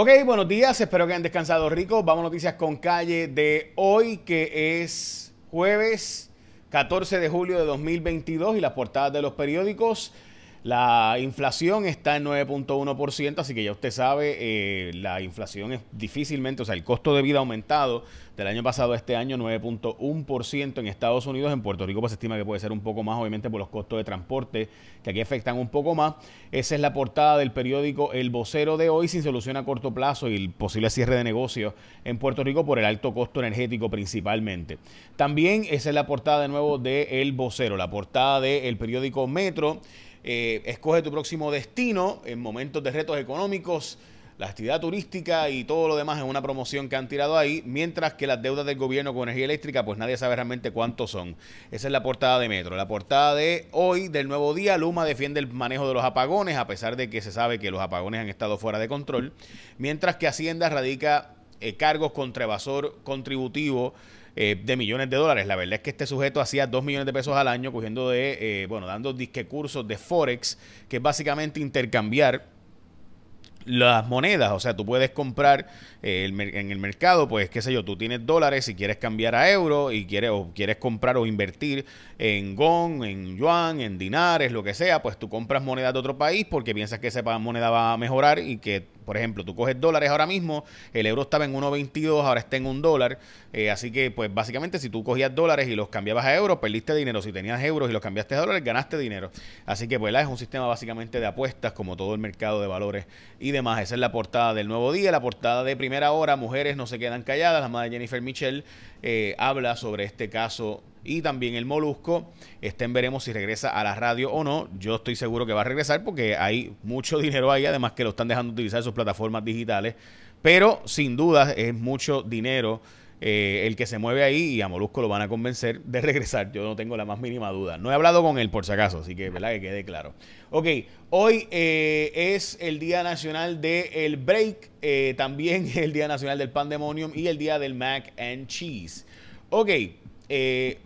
Ok, buenos días, espero que hayan descansado rico. Vamos a noticias con calle de hoy, que es jueves 14 de julio de 2022 y las portadas de los periódicos. La inflación está en 9.1%, así que ya usted sabe, eh, la inflación es difícilmente, o sea, el costo de vida ha aumentado del año pasado a este año 9.1% en Estados Unidos. En Puerto Rico pues, se estima que puede ser un poco más, obviamente por los costos de transporte, que aquí afectan un poco más. Esa es la portada del periódico El Vocero de hoy, sin solución a corto plazo y el posible cierre de negocios en Puerto Rico por el alto costo energético principalmente. También esa es la portada de nuevo de El Vocero, la portada del periódico Metro. Eh, escoge tu próximo destino en momentos de retos económicos. La actividad turística y todo lo demás es una promoción que han tirado ahí, mientras que las deudas del gobierno con energía eléctrica, pues nadie sabe realmente cuántos son. Esa es la portada de Metro. La portada de hoy, del nuevo día, Luma defiende el manejo de los apagones, a pesar de que se sabe que los apagones han estado fuera de control, mientras que Hacienda radica eh, cargos contra evasor contributivo eh, de millones de dólares. La verdad es que este sujeto hacía 2 millones de pesos al año cogiendo de, eh, bueno, dando disque cursos de Forex, que es básicamente intercambiar las monedas, o sea, tú puedes comprar eh, en el mercado, pues qué sé yo, tú tienes dólares y quieres cambiar a euros y quieres o quieres comprar o invertir en gong, en yuan, en dinares, lo que sea, pues tú compras monedas de otro país porque piensas que esa moneda va a mejorar y que, por ejemplo, tú coges dólares ahora mismo, el euro estaba en 1.22, ahora está en un dólar, eh, así que pues básicamente si tú cogías dólares y los cambiabas a euros, perdiste dinero, si tenías euros y los cambiaste a dólares, ganaste dinero. Así que pues es un sistema básicamente de apuestas como todo el mercado de valores y demás. Esa es la portada del nuevo día, la portada de primera hora, mujeres no se quedan calladas, la madre Jennifer Michel eh, habla sobre este caso y también el Molusco. Estén veremos si regresa a la radio o no. Yo estoy seguro que va a regresar porque hay mucho dinero ahí, además que lo están dejando utilizar sus plataformas digitales. Pero sin duda es mucho dinero eh, el que se mueve ahí y a Molusco lo van a convencer de regresar. Yo no tengo la más mínima duda. No he hablado con él por si acaso, así que verdad que quede claro. Ok, hoy eh, es el Día Nacional del Break, eh, también el Día Nacional del Pandemonium y el Día del Mac and Cheese. Ok, qué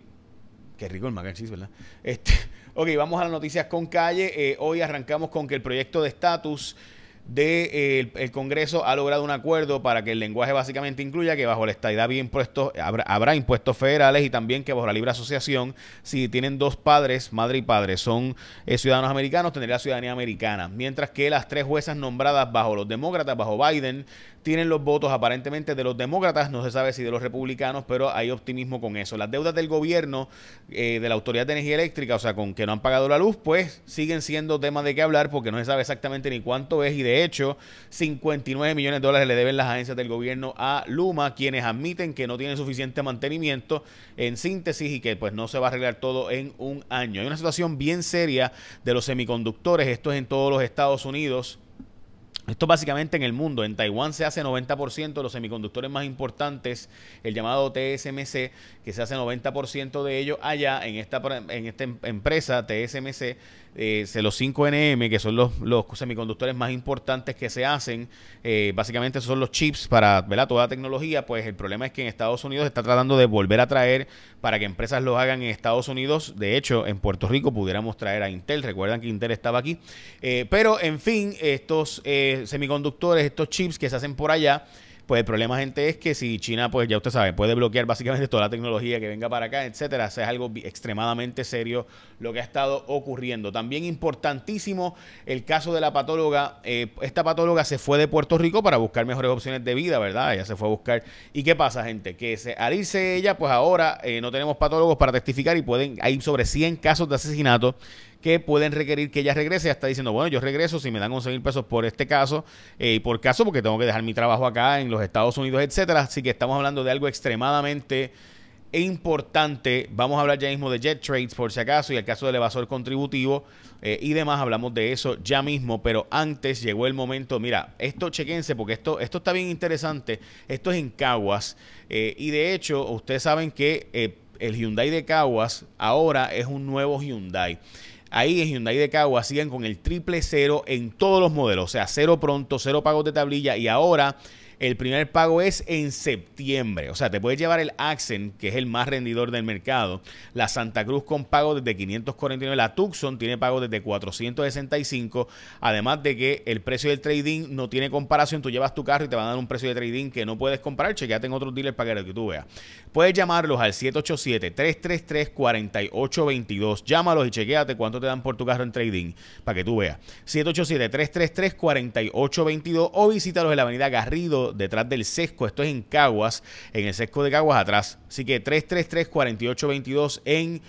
rico el Mac and Cheese, ¿verdad? Este, ok, vamos a las noticias con calle. hoy arrancamos con que el proyecto de estatus de, eh, el Congreso ha logrado un acuerdo para que el lenguaje básicamente incluya que bajo la estadidad había impuestos, habrá, impuestos federales y también que bajo la libre asociación, si tienen dos padres, madre y padre, son eh, ciudadanos americanos, tendría ciudadanía americana. Mientras que las tres juezas nombradas bajo los demócratas, bajo Biden, tienen los votos aparentemente de los demócratas, no se sabe si de los republicanos, pero hay optimismo con eso. Las deudas del gobierno, eh, de la Autoridad de Energía Eléctrica, o sea, con que no han pagado la luz, pues siguen siendo temas de qué hablar porque no se sabe exactamente ni cuánto es y de hecho 59 millones de dólares le deben las agencias del gobierno a Luma, quienes admiten que no tienen suficiente mantenimiento en síntesis y que pues no se va a arreglar todo en un año. Hay una situación bien seria de los semiconductores, esto es en todos los Estados Unidos esto básicamente en el mundo. En Taiwán se hace 90% de los semiconductores más importantes, el llamado TSMC, que se hace 90% de ellos allá en esta, en esta em, empresa TSMC eh, los 5NM, que son los, los, semiconductores más importantes que se hacen, eh, básicamente esos son los chips para ¿verdad? toda la tecnología, pues el problema es que en Estados Unidos está tratando de volver a traer para que empresas lo hagan en Estados Unidos. De hecho, en Puerto Rico pudiéramos traer a Intel, recuerdan que Intel estaba aquí. Eh, pero, en fin, estos eh, semiconductores, estos chips que se hacen por allá, pues el problema, gente, es que si China, pues ya usted sabe, puede bloquear básicamente toda la tecnología que venga para acá, etcétera, eso es algo extremadamente serio lo que ha estado ocurriendo. También importantísimo el caso de la patóloga. Eh, esta patóloga se fue de Puerto Rico para buscar mejores opciones de vida, ¿verdad? Ella se fue a buscar. ¿Y qué pasa, gente? Que se, al irse ella, pues ahora eh, no tenemos patólogos para testificar y pueden, hay sobre 100 casos de asesinato que pueden requerir que ella regrese. Ya está diciendo, bueno, yo regreso si me dan 11 mil pesos por este caso eh, y por caso porque tengo que dejar mi trabajo acá en los Estados Unidos, etcétera. Así que estamos hablando de algo extremadamente importante. Vamos a hablar ya mismo de Jet Trades por si acaso y el caso del evasor contributivo eh, y demás. Hablamos de eso ya mismo, pero antes llegó el momento. Mira, esto chequense porque esto, esto está bien interesante. Esto es en Caguas eh, y de hecho ustedes saben que el Hyundai de Caguas ahora es un nuevo Hyundai. Ahí en Hyundai de Cagua siguen con el triple cero en todos los modelos. O sea, cero pronto, cero pagos de tablilla. Y ahora El primer pago es en septiembre. O sea, te puedes llevar el Accent, que es el más rendidor del mercado. La Santa Cruz con pago desde 549. La Tucson tiene pago desde 465. Además de que el precio del trading no tiene comparación. Tú llevas tu carro y te van a dar un precio de trading que no puedes comparar. Chequeate en otros dealers para que tú veas. Puedes llamarlos al 787-333-4822. Llámalos y chequeate cuánto te dan por tu carro en trading para que tú veas. 787-333-4822 o visítalos en la avenida Garrido detrás del sesco. Esto es en Caguas, en el sesco de Caguas atrás. Así que 333-4822 en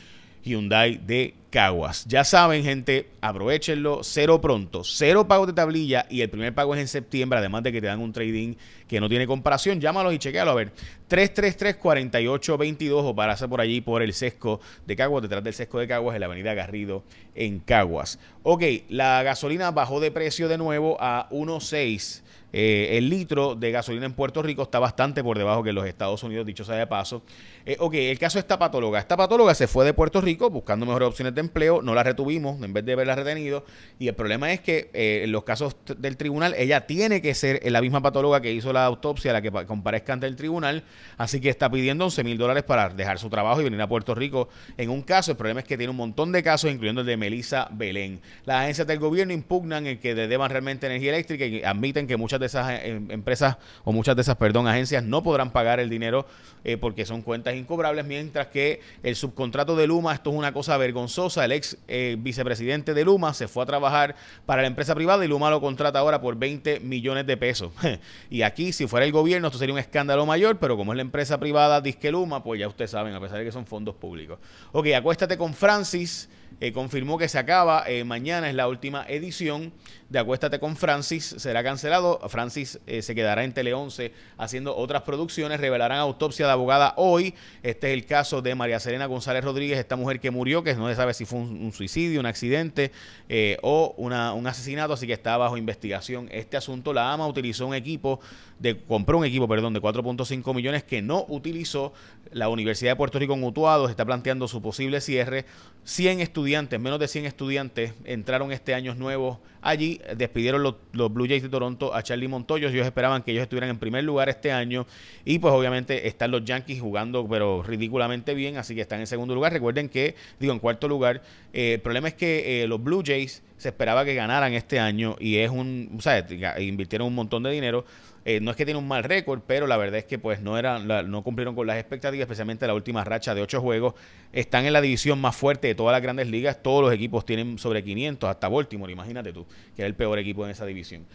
Hyundai de Caguas. Ya saben, gente, aprovechenlo. Cero pronto, cero pago de tablilla y el primer pago es en septiembre, además de que te dan un trading que no tiene comparación. Llámalos y chequealo a ver. 333-4822 o pararse por allí por el sesco de Caguas, detrás del sesco de Caguas, en la avenida Garrido en Caguas. Ok, la gasolina bajó de precio de nuevo a 1.6 eh, el litro de gasolina en Puerto Rico está bastante por debajo que en los Estados Unidos, dicho sea de paso. Eh, ok, el caso de esta patóloga. Esta patóloga se fue de Puerto Rico buscando mejores opciones de empleo, no la retuvimos en vez de haberla retenido. Y el problema es que eh, en los casos del tribunal, ella tiene que ser la misma patóloga que hizo la autopsia, la que comparezca ante el tribunal. Así que está pidiendo 11 mil dólares para dejar su trabajo y venir a Puerto Rico en un caso. El problema es que tiene un montón de casos, incluyendo el de Melissa Belén. Las agencias del gobierno impugnan el que deban realmente energía eléctrica y admiten que muchas de esas Em, empresas o muchas de esas, perdón, agencias no podrán pagar el dinero eh, porque son cuentas incobrables, mientras que el subcontrato de Luma, esto es una cosa vergonzosa, el ex eh, vicepresidente de Luma se fue a trabajar para la empresa privada y Luma lo contrata ahora por 20 millones de pesos. y aquí, si fuera el gobierno, esto sería un escándalo mayor, pero como es la empresa privada Disque Luma, pues ya ustedes saben, a pesar de que son fondos públicos. Ok, acuéstate con Francis. Eh, confirmó que se acaba. mañana es la última edición de Acuéstate con Francis. Será cancelado. Francis eh, se quedará en Tele 11 haciendo otras producciones. Revelarán autopsia de abogada hoy. Este es el caso de María Serena González Rodríguez, esta mujer que murió, que no se sabe si fue un, suicidio, un accidente eh, o una, un asesinato, así que está bajo investigación este asunto. La AMA utilizó un equipo, de, compró un equipo, perdón, de 4.5 millones que no utilizó. La Universidad de Puerto Rico en Utuado está planteando su posible cierre. 100 estudiantes, menos de 100 estudiantes entraron este año nuevos allí. Despidieron los, Blue Jays de Toronto a Charlie Montoyo. Ellos esperaban que ellos estuvieran en primer lugar este año. Y pues obviamente están los Yankees jugando, pero ridículamente bien. Así que están en segundo lugar. Recuerden que, digo, en cuarto lugar. Eh, el problema es que eh, los Blue Jays se esperaba que ganaran este año y es un, o sea, invirtieron un montón de dinero eh, no es que tiene un mal récord, pero la verdad es que pues no eran, no cumplieron con las expectativas, especialmente la última racha de ocho juegos. Están en la división más fuerte de todas las grandes ligas. Todos los equipos tienen sobre 500, hasta Baltimore, imagínate tú, que es el peor equipo en esa división.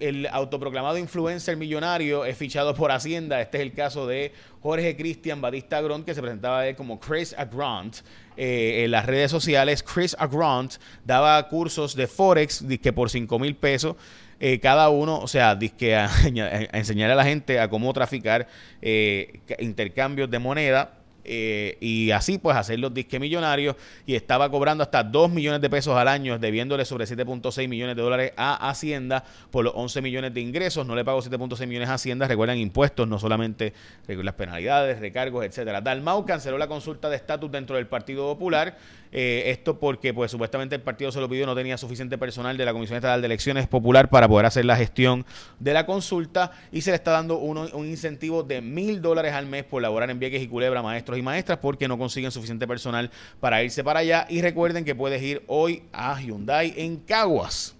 el autoproclamado influencer millonario es fichado por Hacienda. Este es el caso de Jorge Cristian Batista Agront, que se presentaba como Chris Agront. Eh, en las redes sociales, Chris Agront daba cursos de Forex que por 5 mil pesos eh, cada uno, o sea, disque a, enseñar a la gente a cómo traficar eh, intercambios de moneda eh, y así pues hacer los disques millonarios. Y estaba cobrando hasta 2 millones de pesos al año debiéndole sobre 7.6 millones de dólares a Hacienda por los 11 millones de ingresos, no le pagó 7.6 millones a Hacienda, recuerdan impuestos, no solamente las penalidades, recargos, etcétera. Dalmau canceló la consulta de estatus dentro del Partido Popular, eh, esto porque pues supuestamente el partido se lo pidió, no tenía suficiente personal de la Comisión Estatal de Elecciones Popular para poder hacer la gestión de la consulta y se le está dando un incentivo de mil dólares al mes por laborar en Vieques y Culebra, y maestras porque no consiguen suficiente personal para irse para allá. Y recuerden que puedes ir hoy a Hyundai en Caguas.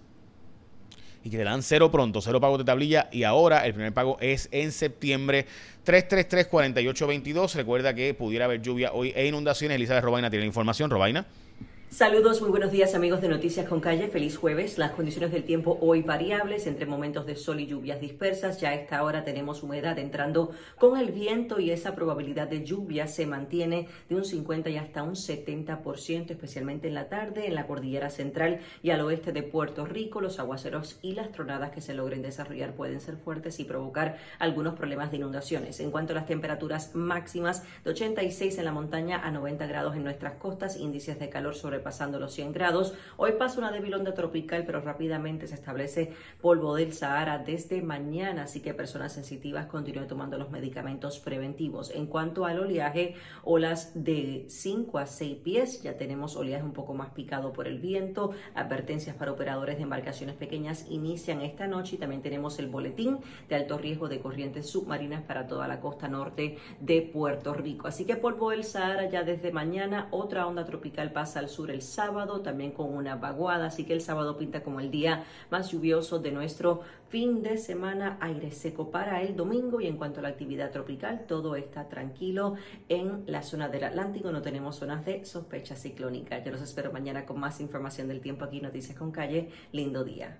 Y que te dan cero pronto, cero pago de tablilla. Y ahora el primer pago es en septiembre. 333-4822. Recuerda que pudiera haber lluvia hoy e inundaciones. Elizabeth Robaina tiene la información. Robaina. Saludos, muy buenos días amigos de Noticias con Calle, feliz jueves. Las condiciones del tiempo hoy variables, entre momentos de sol y lluvias dispersas. Ya a esta hora tenemos humedad entrando con el viento y esa probabilidad de lluvia se mantiene de un 50 y hasta un 70%, especialmente en la tarde, en la cordillera central y al oeste de Puerto Rico. Los aguaceros y las tronadas que se logren desarrollar pueden ser fuertes y provocar algunos problemas de inundaciones. En cuanto a las temperaturas máximas, de 86 en la montaña a 90 grados en nuestras costas, índices de calor sobre sobrepasando los 100 grados. Hoy pasa una débil onda tropical, pero rápidamente se establece polvo del Sahara desde mañana, así que personas sensitivas continúen tomando los medicamentos preventivos. En cuanto al oleaje, olas de 5 a 6 pies, ya tenemos oleaje un poco más picado por el viento, advertencias para operadores de embarcaciones pequeñas inician esta noche y también tenemos el boletín de alto riesgo de corrientes submarinas para toda la costa norte de Puerto Rico. Así que polvo del Sahara ya desde mañana, otra onda tropical pasa al sur el sábado, también con una vaguada, así que el sábado pinta como el día más lluvioso de nuestro fin de semana, aire seco para el domingo y en cuanto a la actividad tropical, todo está tranquilo en la zona del Atlántico, no tenemos zonas de sospecha ciclónica. Yo los espero mañana con más información del tiempo aquí, Noticias con Calle. Lindo día.